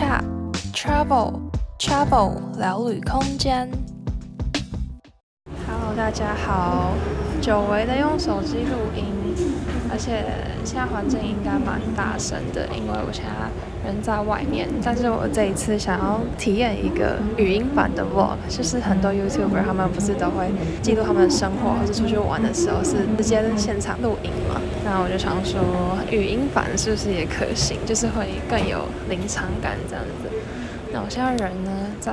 Chat Travel Travel 聊旅空间。Hello，大家好，久违的用手机录音，而且现在环境应该蛮大声的，因为我现在。人在外面，但是我这一次想要体验一个语音版的 vlog，就是很多 YouTuber 他们不是都会记录他们的生活，或者出去玩的时候是直接现场录音嘛？那我就想说，语音版是不是也可行？就是会更有临场感这样子。那我现在人呢在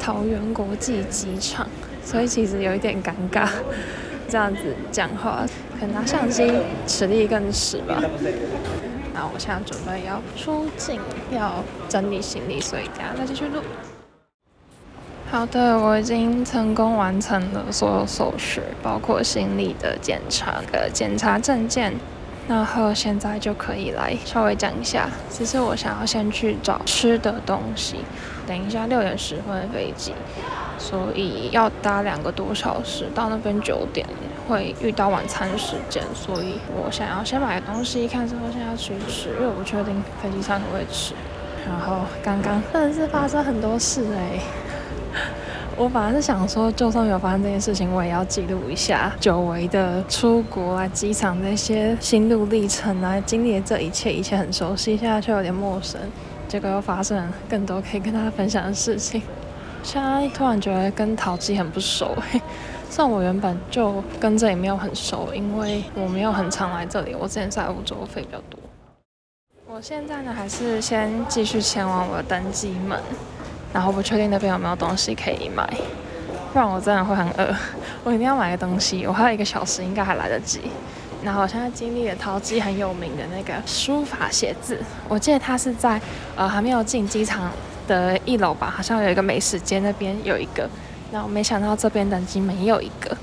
桃园国际机场，所以其实有一点尴尬，这样子讲话，可能拿相机实力更实吧。那我现在准备要出境，要整理行李，所以等下再继续录。好的，我已经成功完成了所有手续，包括行李的检查、的检查证件，然后现在就可以来稍微讲一下。其实我想要先去找吃的东西，等一下六点十分的飞机，所以要搭两个多小时，到那边九点。会遇到晚餐时间，所以我想要先买个东西，看之后现在要去吃，因为我不确定飞机上会不会吃。然后刚刚真的是发生很多事哎，我本来是想说，就算有发生这件事情，我也要记录一下久违的出国啊，机场那些心路历程啊，经历的这一切，一切很熟悉，现在却有点陌生，结果又发生更多可以跟大家分享的事情。现在突然觉得跟桃机很不熟嘿。像我原本就跟这里没有很熟，因为我没有很常来这里。我之前在欧洲飞比较多。我现在呢，还是先继续前往我的登机门，然后不确定那边有没有东西可以买，不然我真的会很饿。我一定要买个东西，我还有一个小时，应该还来得及。然后我现在经历了桃机很有名的那个书法写字，我记得它是在呃还没有进机场的一楼吧，好像有一个美食街那边有一个。那我没想到这边登机门也有一个。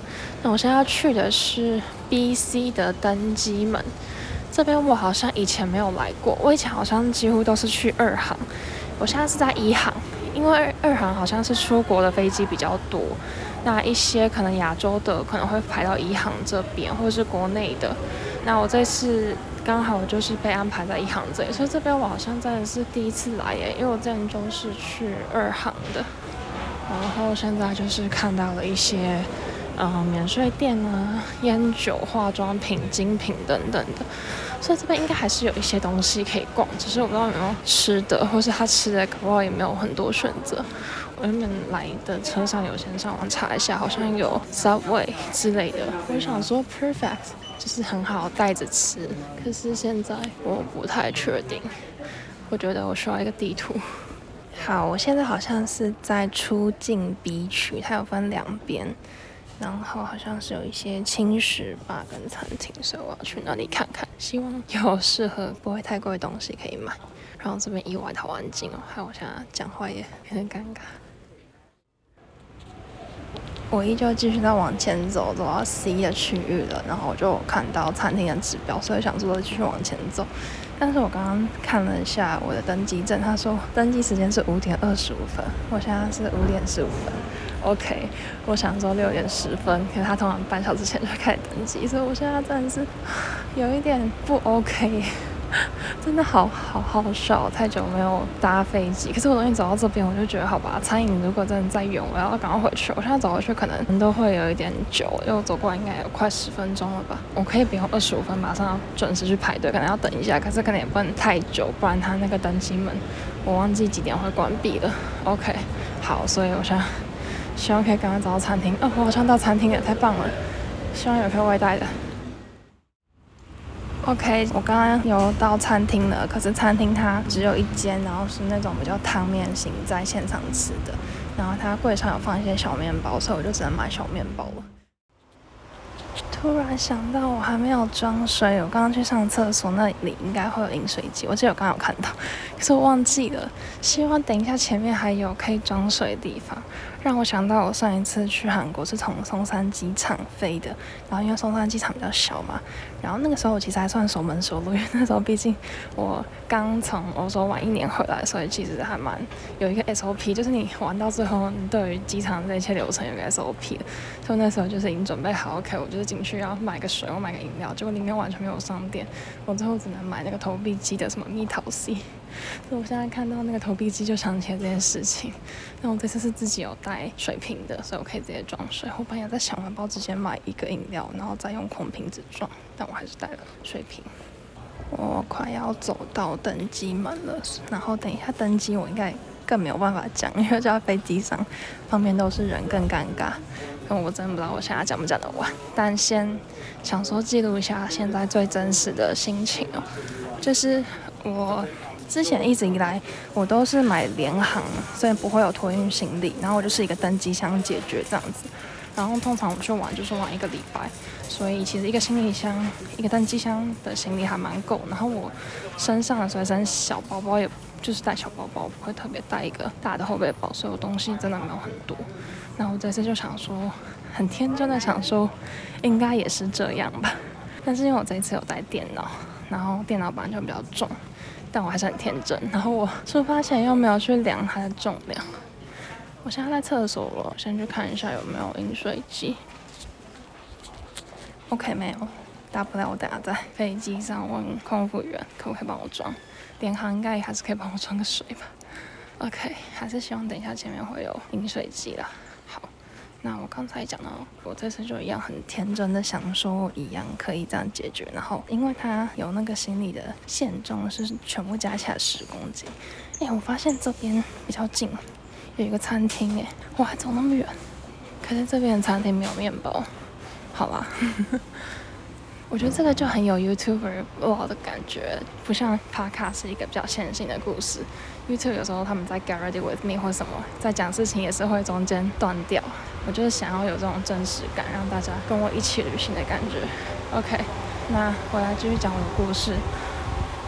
那我现在要去的是 BC 的登机门，这边我好像以前没有来过。我以前好像几乎都是去二航，我现在是在一航，因为二航好像是出国的飞机比较多，那一些可能亚洲的可能会排到一航这边，或者是国内的。那我这次刚好就是被安排在一航这里，所以这边我好像真的是第一次来耶，因为我之前都是去二航的。然后现在就是看到了一些，呃，免税店啊，烟酒、化妆品、精品等等的，所以这边应该还是有一些东西可以逛，只是我不知道有没有吃的，或是他吃的搞不好也没有很多选择。我原本来的车上有先上网查一下，好像有 Subway 之类的，我想说 Perfect 就是很好带着吃，可是现在我不太确定，我觉得我需要一个地图。好，我现在好像是在出境 B 区，它有分两边，然后好像是有一些轻食吧跟餐厅，所以我要去那里看看，希望有适合不会太贵的东西可以买。然后这边意外好安静哦，还有我现在讲话也有点尴尬。我依旧继续在往前走，走到 C 的区域了，然后我就看到餐厅的指标，所以想说继续往前走。但是我刚刚看了一下我的登机证，他说登机时间是五点二十五分，我现在是五点十五分。OK，我想说六点十分，可是他通常半小时前就开始登机，所以我现在真的是有一点不 OK。真的好好好笑，太久没有搭飞机。可是我终于走到这边，我就觉得好吧，餐饮如果真的再远，我要赶快回去。我现在走回去可能都会有一点久，因为我走过来应该有快十分钟了吧。我可以不用二十五分，马上要准时去排队，可能要等一下，可是可能也不能太久，不然他那个登机门我忘记几点会关闭了。OK，好，所以我想希望可以赶快找到餐厅。哦，我好像到餐厅了，太棒了！希望有可以外带的。OK，我刚刚有到餐厅了，可是餐厅它只有一间，然后是那种比较汤面型，在现场吃的，然后它柜上有放一些小面包，所以我就只能买小面包了。突然想到我还没有装水，我刚刚去上厕所，那里应该会有饮水机，我记得我刚刚有看到，可是我忘记了。希望等一下前面还有可以装水的地方。让我想到我上一次去韩国是从松山机场飞的，然后因为松山机场比较小嘛，然后那个时候我其实还算熟门熟路，因为那时候毕竟我刚从欧洲玩一年回来，所以其实还蛮有一个 SOP，就是你玩到最后，你对于机场这一切流程有个 SOP 的，所以那时候就是已经准备好，OK，我就是进去要买个水，我买个饮料，结果里面完全没有商店，我最后只能买那个投币机的什么蜜桃 C。所以我现在看到那个投币机就想起来这件事情。那我这次是自己有带水瓶的，所以我可以直接装水。我本来在想，完包之前买一个饮料，然后再用空瓶子装，但我还是带了水瓶。我快要走到登机门了，然后等一下登机，我应该更没有办法讲，因为就在飞机上旁边都是人，更尴尬。但我真的不知道我现在讲不讲得完，但先想说记录一下现在最真实的心情哦，就是我之前一直以来我都是买联航，所以不会有托运行李，然后我就是一个登机箱解决这样子。然后通常我去玩就是玩一个礼拜，所以其实一个行李箱、一个登机箱的行李还蛮够。然后我身上的随身小包包也就是带小包包，不会特别带一个大的后背包，所以我东西真的没有很多。然后我这次就想说，很天真的想说，应该也是这样吧。但是因为我这一次有带电脑，然后电脑本来就比较重，但我还是很天真。然后我出发前又没有去量它的重量。我现在在厕所了，先去看一下有没有饮水机。OK，没有，大不了我等下在飞机上问空服员可不可以帮我装。联航应该还是可以帮我装个水吧。OK，还是希望等一下前面会有饮水机啦。那我刚才讲到，我这次就一样很天真的想说，一样可以这样解决。然后因为它有那个行李的限重是全部加起来十公斤。哎，我发现这边比较近。有一个餐厅哎，哇，还走那么远，可是这边的餐厅没有面包，好吧，我觉得这个就很有 YouTuber 的感觉，不像 Podcast 是一个比较线性的故事。YouTube 有时候他们在 Get Ready With Me 或什么，在讲事情也是会中间断掉。我就是想要有这种真实感，让大家跟我一起旅行的感觉。OK，那我来继续讲我的故事。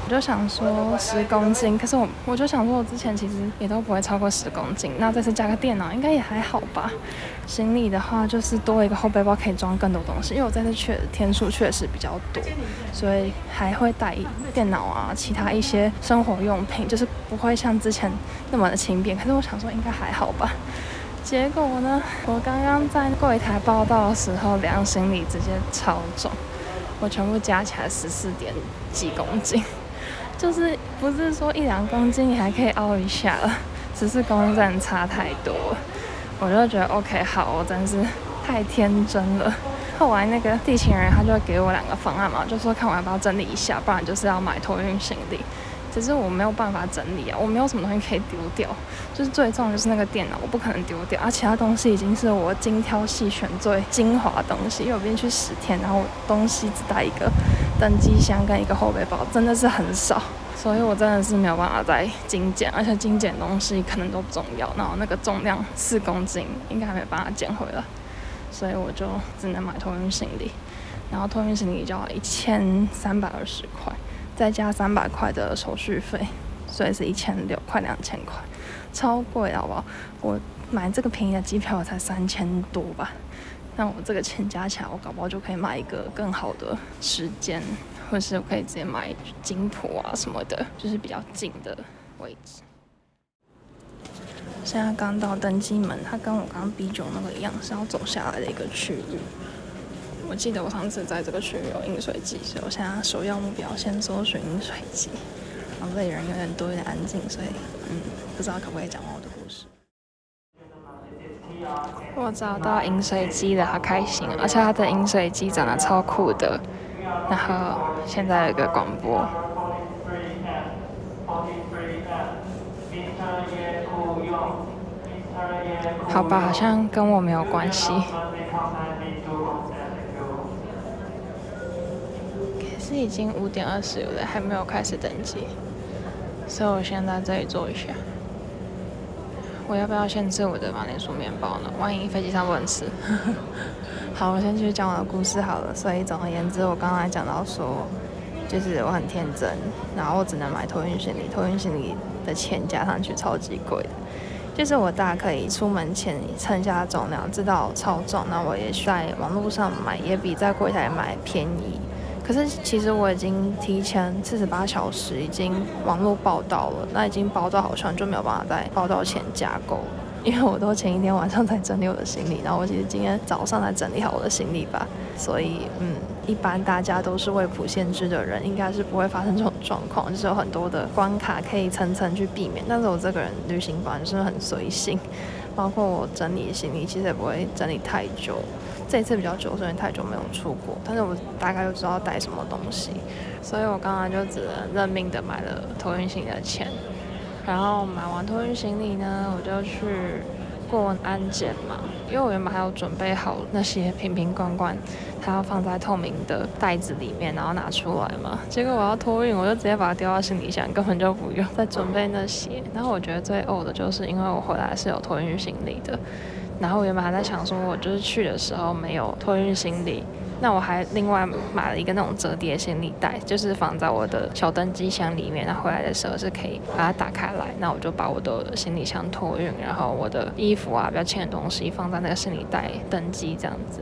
我就想说十公斤，可是我我就想说，我之前其实也都不会超过十公斤。那这次加个电脑，应该也还好吧。行李的话，就是多一个后背包，可以装更多东西。因为我这次去的天数确实比较多，所以还会带电脑啊，其他一些生活用品，就是不会像之前那么的轻便。可是我想说，应该还好吧。结果呢，我刚刚在柜台报到的时候量行李，直接超重，我全部加起来十四点几公斤。就是不是说一两公斤你还可以凹一下了，只是公斤真的差太多，我就觉得 OK 好，我真是太天真了。后来那个地勤人他就给我两个方案嘛，就说看我要不要整理一下，不然就是要买托运行李。其实我没有办法整理啊，我没有什么东西可以丢掉，就是最重的就是那个电脑，我不可能丢掉，而其他东西已经是我精挑细选最精华的东西，因为我毕竟去十天，然后东西只带一个登机箱跟一个后背包，真的是很少，所以我真的是没有办法再精简，而且精简东西可能都不重要，然后那个重量四公斤应该还没办法减回来，所以我就只能买托运行李，然后托运行李就要一千三百二十块。再加三百块的手续费，所以是一千六，快两千块，超贵，好不好？我买这个便宜的机票才三千多吧，那我这个钱加起来，我搞不好就可以买一个更好的时间，或是我可以直接买金浦啊什么的，就是比较近的位置。现在刚到登机门，它跟我刚刚 B 九那个一样，是要走下来的一个区域。我记得我上次在这个区域有饮水机，所以我现在首要目标先搜寻饮水机。然后这里人有点多，有点安静，所以嗯，不知道可不可以讲完我的故事。我找到饮水机了，好开心！而且它的饮水机长得超酷的。然后现在有个广播。好吧，好像跟我没有关系。可是已经五点二十了，还没有开始登机，所以我先在这里坐一下。我要不要先吃我的马铃薯面包呢？万一飞机上不能吃。好，我先继续讲我的故事好了。所以总而言之，我刚才讲到说，就是我很天真，然后我只能买托运行李，托运行李的钱加上去超级贵的。就是我大可以出门前称下重量，知道超重，那我也在网络上买，也比在柜台买便宜。可是其实我已经提前四十八小时已经网络报到了，那已经报到好像就没有办法在报到前加购，因为我都前一天晚上才整理我的行李，然后我其实今天早上才整理好我的行李吧，所以嗯，一般大家都是未卜先知的人，应该是不会发生这种状况，就是有很多的关卡可以层层去避免。但是我这个人旅行本来就是很随性，包括我整理行李，其实也不会整理太久。这一次比较久，所以太久没有出国，但是我大概就知道带什么东西，所以我刚刚就只能认命的买了托运行李的钱。然后买完托运行李呢，我就去过安检嘛，因为我原本还有准备好那些瓶瓶罐罐，它要放在透明的袋子里面，然后拿出来嘛。结果我要托运，我就直接把它丢到行李箱，根本就不用再准备那些。然后我觉得最呕的就是，因为我回来是有托运行李的，然后我原本还在想说，我就是去的时候没有托运行李。那我还另外买了一个那种折叠行李袋，就是放在我的小登机箱里面。那回来的时候是可以把它打开来，那我就把我的行李箱托运，然后我的衣服啊比较轻的东西放在那个行李袋登机这样子。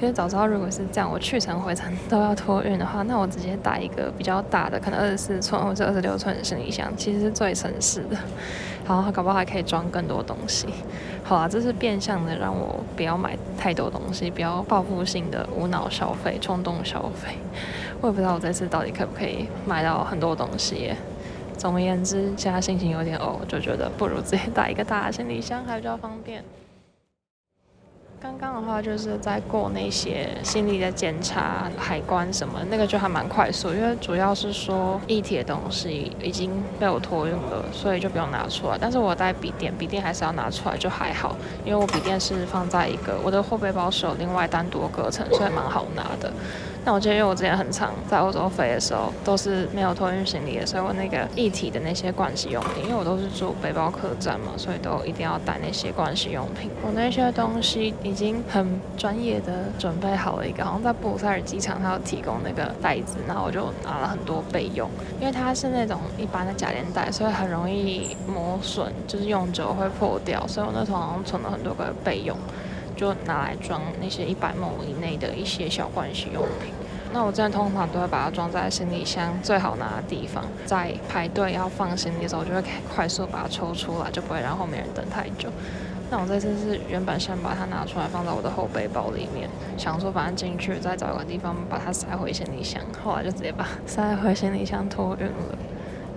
因为早知道如果是这样，我去程回程都要托运的话，那我直接带一个比较大的，可能二十四寸或者二十六寸的行李箱，其实是最省事的。然后搞不好还可以装更多东西。好啦，这是变相的让我不要买太多东西，不要报复性的无脑消费、冲动消费。我也不知道我这次到底可不可以买到很多东西。总而言之，现在心情有点哦，就觉得不如直接带一个大行李箱还比较方便。刚刚的话就是在过那些行李的检查、海关什么，那个就还蛮快速，因为主要是说液体的东西已经被我托运了，所以就不用拿出来。但是我带笔电，笔电还是要拿出来，就还好，因为我笔电是放在一个我的后背包是有另外单独隔层，所以蛮好拿的。那我记得，因为我之前很常在欧洲飞的时候，都是没有托运行李的，所以我那个一体的那些盥洗用品，因为我都是住背包客栈嘛，所以都一定要带那些盥洗用品。我那些东西已经很专业的准备好了一个，好像在布鲁塞尔机场，它有提供那个袋子，然后我就拿了很多备用，因为它是那种一般的夹链袋，所以很容易磨损，就是用久会破掉，所以我那时候好像存了很多个备用。就拿来装那些一百 ml 以内的一些小盥洗用品。那我这样通常都会把它装在行李箱最好拿的地方，在排队要放行李的时候，我就会快速把它抽出来，就不会让后面人等太久。那我这次是原本先把它拿出来放在我的后背包里面，想说反正进去再找一个地方把它塞回行李箱，后来就直接把塞回行李箱托运了。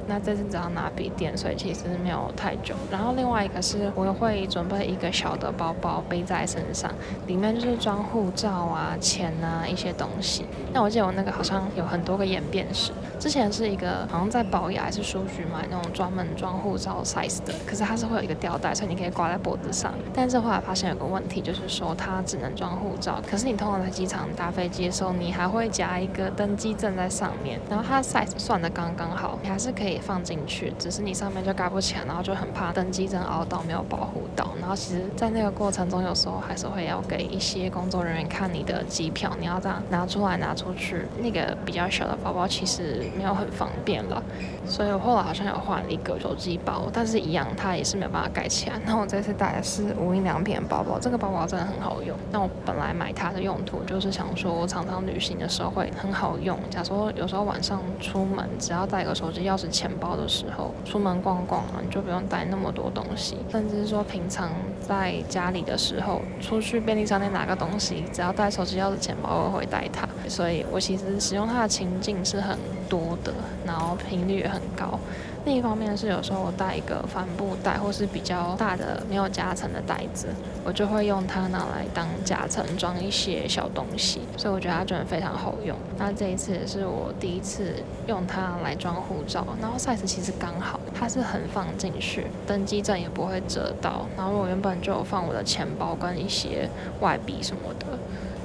那这次只要拿笔电，所以其实没有太久。然后另外一个是，我会准备一个小的包包背在身上，里面就是装护照啊、钱啊一些东西。那我记得我那个好像有很多个演变史，之前是一个好像在宝雅还是书局买那种专门装护照 size 的，可是它是会有一个吊带，所以你可以挂在脖子上。但是后来发现有个问题，就是说它只能装护照，可是你通常在机场搭飞机的时候，你还会夹一个登机证在上面，然后它 size 算的刚刚好，你还是可以。放进去，只是你上面就盖不起来，然后就很怕登机证凹到没有保护到。然后其实，在那个过程中，有时候还是会要给一些工作人员看你的机票，你要这样拿出来拿出去。那个比较小的包包其实没有很方便了，所以我后来好像有换一个手机包，但是一样它也是没有办法盖起来。那我这次带的是无印良品的包包，这个包包真的很好用。那我本来买它的用途就是想说，我常常旅行的时候会很好用。假如说有时候晚上出门，只要带个手机、钥匙、钱包的时候，出门逛逛啊，你就不用带那么多东西。甚至是说平常在家里的时候，出去便利商店拿个东西，只要带手机、钥匙、钱包，我会带它。所以我其实使用它的情境是很多的，然后频率也很高。另一方面是有时候我带一个帆布袋，或是比较大的没有夹层的袋子，我就会用它拿来当夹层装一些小东西，所以我觉得它真的非常好用。那这一次也是我第一次用它来装护照，然后 size 其实刚好，它是横放进去，登机证也不会折到。然后我原本就有放我的钱包跟一些外币什么的。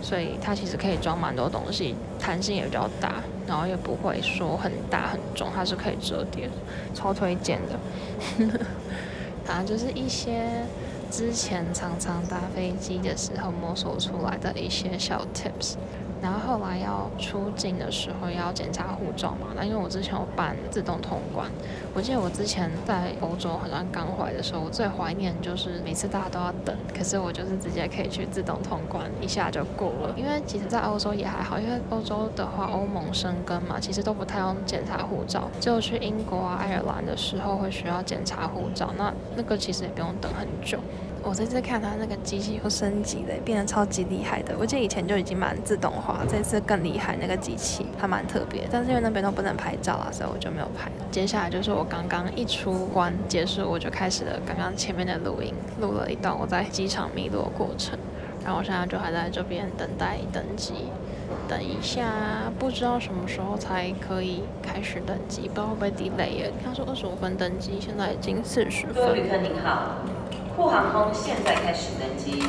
所以它其实可以装蛮多东西，弹性也比较大，然后也不会说很大很重，它是可以折叠，超推荐的。反正就是一些之前常常搭飞机的时候摸索出来的一些小 tips。然后后来要出境的时候要检查护照嘛，那因为我之前有办自动通关，我记得我之前在欧洲好像刚回来的时候，我最怀念就是每次大家都要等，可是我就是直接可以去自动通关，一下就过了。因为其实，在欧洲也还好，因为欧洲的话欧盟生根嘛，其实都不太用检查护照，只有去英国啊、爱尔兰的时候会需要检查护照，那那个其实也不用等很久。我这次看它那个机器又升级了，变得超级厉害的。我记得以前就已经蛮自动化，这次更厉害，那个机器还蛮特别。但是因为那边都不能拍照啊，所以我就没有拍。接下来就是我刚刚一出关结束，我就开始了刚刚前面的录音，录了一段我在机场迷路的过程。然后我现在就还在这边等待登机。等一下，不知道什么时候才可以开始登机，不知道会不会 delay 耶。他说二十五分登机，现在已经四十分。各位旅客您好，酷航空现在开始登机。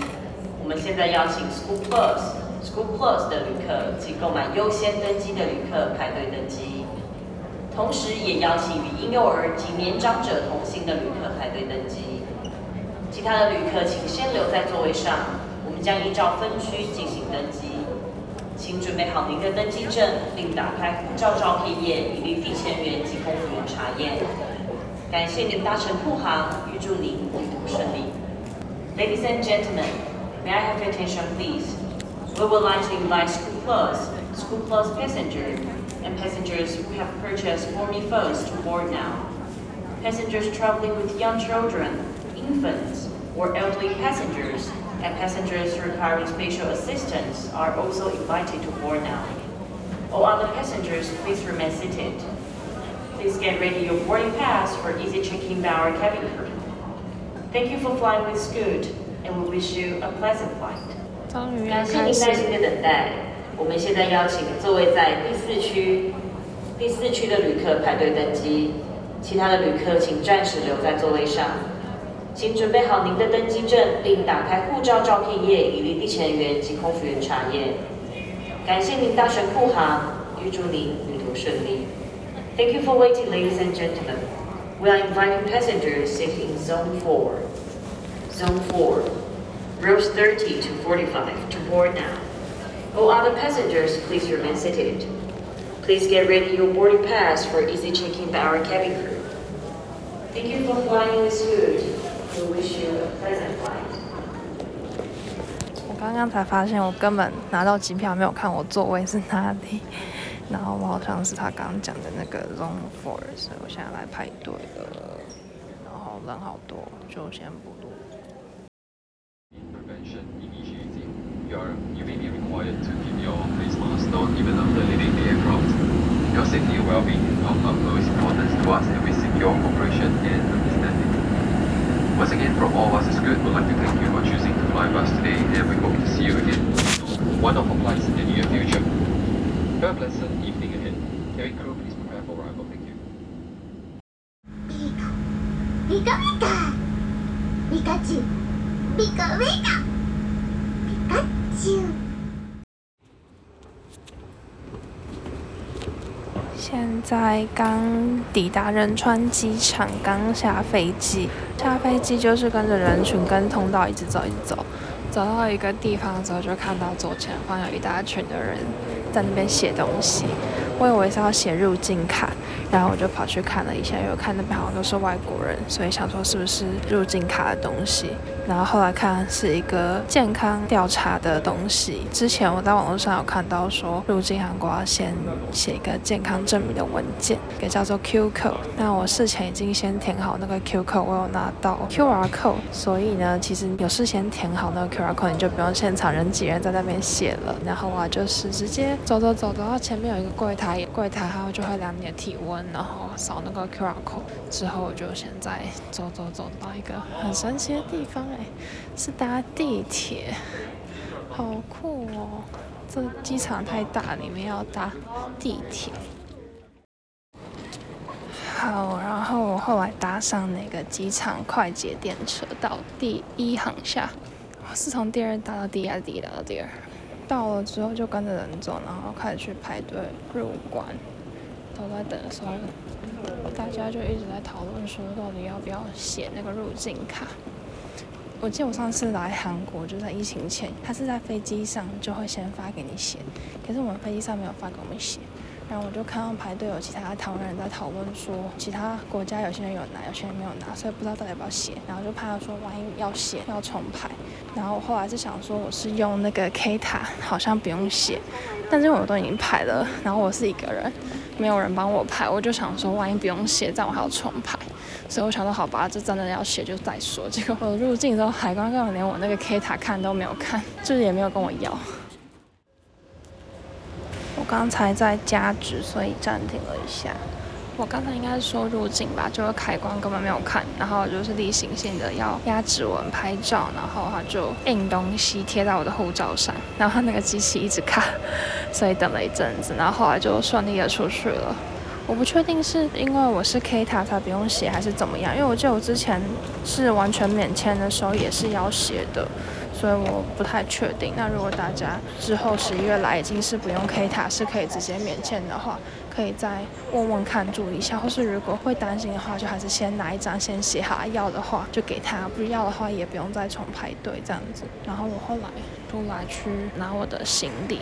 我们现在邀请 School Plus、School Plus 的旅客及购买优先登机的旅客排队登机，同时也邀请与婴幼儿及年长者同行的旅客排队登机。其他的旅客请先留在座位上，我们将依照分区进行登机。请准备好您的登机证，并打开护照照片页，以利地勤人员及空服员查验。感谢您搭乘酷航，预祝您旅途顺利。Ladies and gentlemen, may I have your attention, please? We would like to invite Scoot Plus, Scoot Plus passengers, and passengers who have purchased For-Me phones to board now. Passengers traveling with young children, infants, or elderly passengers and passengers requiring special assistance are also invited to board now. All other passengers, please remain seated. Please get ready your boarding pass for easy checking. by our cabin crew. Thank you for flying with Scoot, and we wish you a pleasant flight. 感谢您耐心的等待。我们现在邀请座位在第四区、第四区的旅客排队登机，其他的旅客请暂时留在座位上。请准备好您的登机证，并打开护照照片页，以利地勤人员及空服员查验。感谢您搭乘护航，预祝您旅途顺利。Thank you for waiting, ladies and gentlemen. We are inviting passengers sitting in Zone 4. Zone 4, rows 30 to 45 to board now. All other passengers, please remain seated. Please get ready your boarding pass for easy check-in by our cabin crew. Thank you for flying with Scoot. 我刚刚才发现，我根本拿到机票没有看我座位是哪里， 然后我好像是他刚刚讲的那个 Zone Four，所以我现在来排队了，然后人好多，就先不录。Once again, from all of us, it's good. We'd like to thank you for choosing to fly with us today, and we hope to see you again on one of our flights in the near future. 现在刚抵达仁川机场，刚下飞机。下飞机就是跟着人群跟通道一直走，一直走。走到一个地方的时候，就看到左前方有一大群的人在那边写东西。我以为是要写入境卡，然后我就跑去看了一下，因为我看那边好像都是外国人，所以想说是不是入境卡的东西。然后后来看是一个健康调查的东西。之前我在网络上有看到说，入境韩国要先写一个健康证明的文件，也叫做 Q code。那我事前已经先填好那个 Q code，我有拿到 QR code，所以呢，其实有事先填好那个 QR code，你就不用现场人挤人在那边写了。然后啊，就是直接走走走，走到前面有一个柜台。柜台，然后就会量你的体温，然后扫那个 QR code，之后我就现在走走走到一个很神奇的地方，哎，是搭地铁，好酷哦！这机场太大，里面要搭地铁。好，然后我后来搭上那个机场快捷电车到第一航厦，我是从第二搭到第一，第一搭到第二。到了之后就跟着人走，然后开始去排队入关。都在等的时候，大家就一直在讨论说，到底要不要写那个入境卡。我记得我上次来韩国就在疫情前，他是在飞机上就会先发给你写，可是我们飞机上没有发给我们写。然后我就看到排队有其他台湾人在讨论说，其他国家有些人有拿，有些人没有拿，所以不知道到底要不要写。然后就怕说万一要写要重排。然后我后来是想说，我是用那个 K 塔，好像不用写。但是我都已经排了，然后我是一个人，没有人帮我排，我就想说，万一不用写，这样我还要重排。所以我想说，好吧，这真的要写就再说。结果我入境之后，海关根本连我那个 K 塔看都没有看，就是也没有跟我要。我刚才在加值，所以暂停了一下。我刚才应该是说入境吧，就是开关根本没有看，然后就是例行性的要压指纹拍照，然后他就印东西贴在我的护照上，然后他那个机器一直卡，所以等了一阵子，然后后来就顺利的出去了。我不确定是因为我是 K 塔才不用写，还是怎么样，因为我记得我之前是完全免签的时候也是要写的。所以我不太确定。那如果大家之后十一月来已经是不用 K 塔，是可以直接免签的话，可以再问问看，注意一下。或是如果会担心的话，就还是先拿一张先写好，要的话就给他，不要的话也不用再重排队这样子。然后我后来出来去拿我的行李，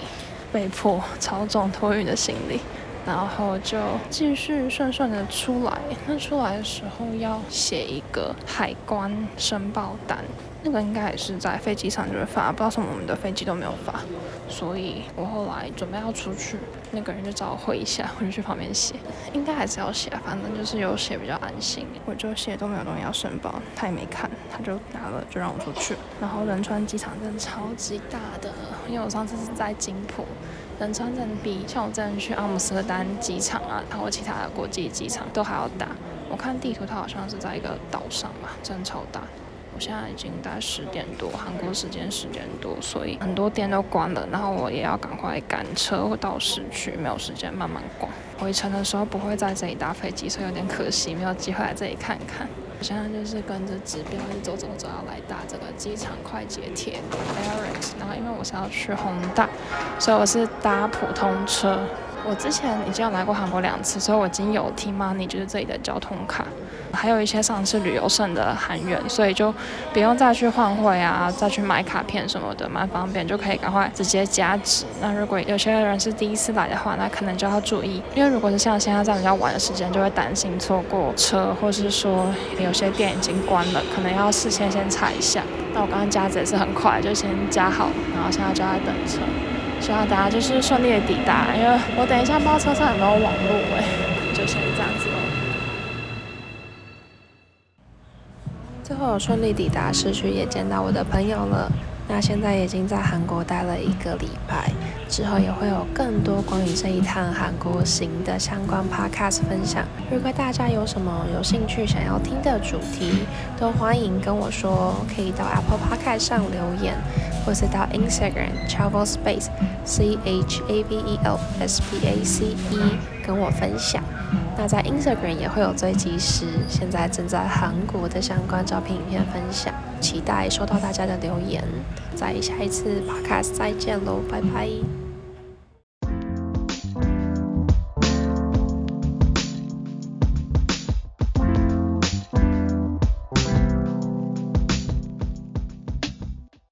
被迫超重托运的行李，然后就继续顺顺的出来。那出来的时候要写一个海关申报单。那个应该也是在飞机上就会发，不知道为什么我们的飞机都没有发，所以我后来准备要出去，那个人就找我回一下，我就去旁边写，应该还是要写，反正就是有写比较安心。我就写都没有东西要申报，他也没看，他就拿了就让我出去。然后仁川机场真的超级大的，因为我上次是在金浦，仁川站比像我之前去阿姆斯特丹机场啊，然后其他的国际机场都还要大。我看地图，它好像是在一个岛上吧，真超大。我现在已经大概十点多，韩国时间十点多，所以很多店都关了。然后我也要赶快赶车到市区，没有时间慢慢逛。回程的时候不会在这里搭飞机，所以有点可惜，没有机会来这里看看。我现在就是跟着指标一直走走走，要来搭这个机场快捷铁 a r i c s。然后因为我是要去宏大，所以我是搭普通车。我之前已经有来过韩国两次，所以我已经有 T-money，就是这里的交通卡。还有一些上次旅游剩的韩元，所以就不用再去换汇啊，再去买卡片什么的，蛮方便，就可以赶快直接加值。那如果有些人是第一次来的话，那可能就要注意，因为如果是像现在这样比较晚的时间，就会担心错过车，或是说有些店已经关了，可能要事先先查一下。那我刚刚加值也是很快，就先加好，然后现在就在等车，希望大家就是顺利的抵达，因为我等一下不知道车上有没有网络哎，就先这样子。最后顺利抵达市区，也见到我的朋友了。那现在已经在韩国待了一个礼拜，之后也会有更多关于这一趟韩国行的相关 podcast 分享。如果大家有什么有兴趣想要听的主题，都欢迎跟我说，可以到 Apple Podcast 上留言，或是到 Instagram Travel Space C H A V E L S P A C E 跟我分享。那在 Instagram 也会有最及时，现在正在韩国的相关照片、影片分享，期待收到大家的留言。在下一次 Podcast 再见喽，拜拜。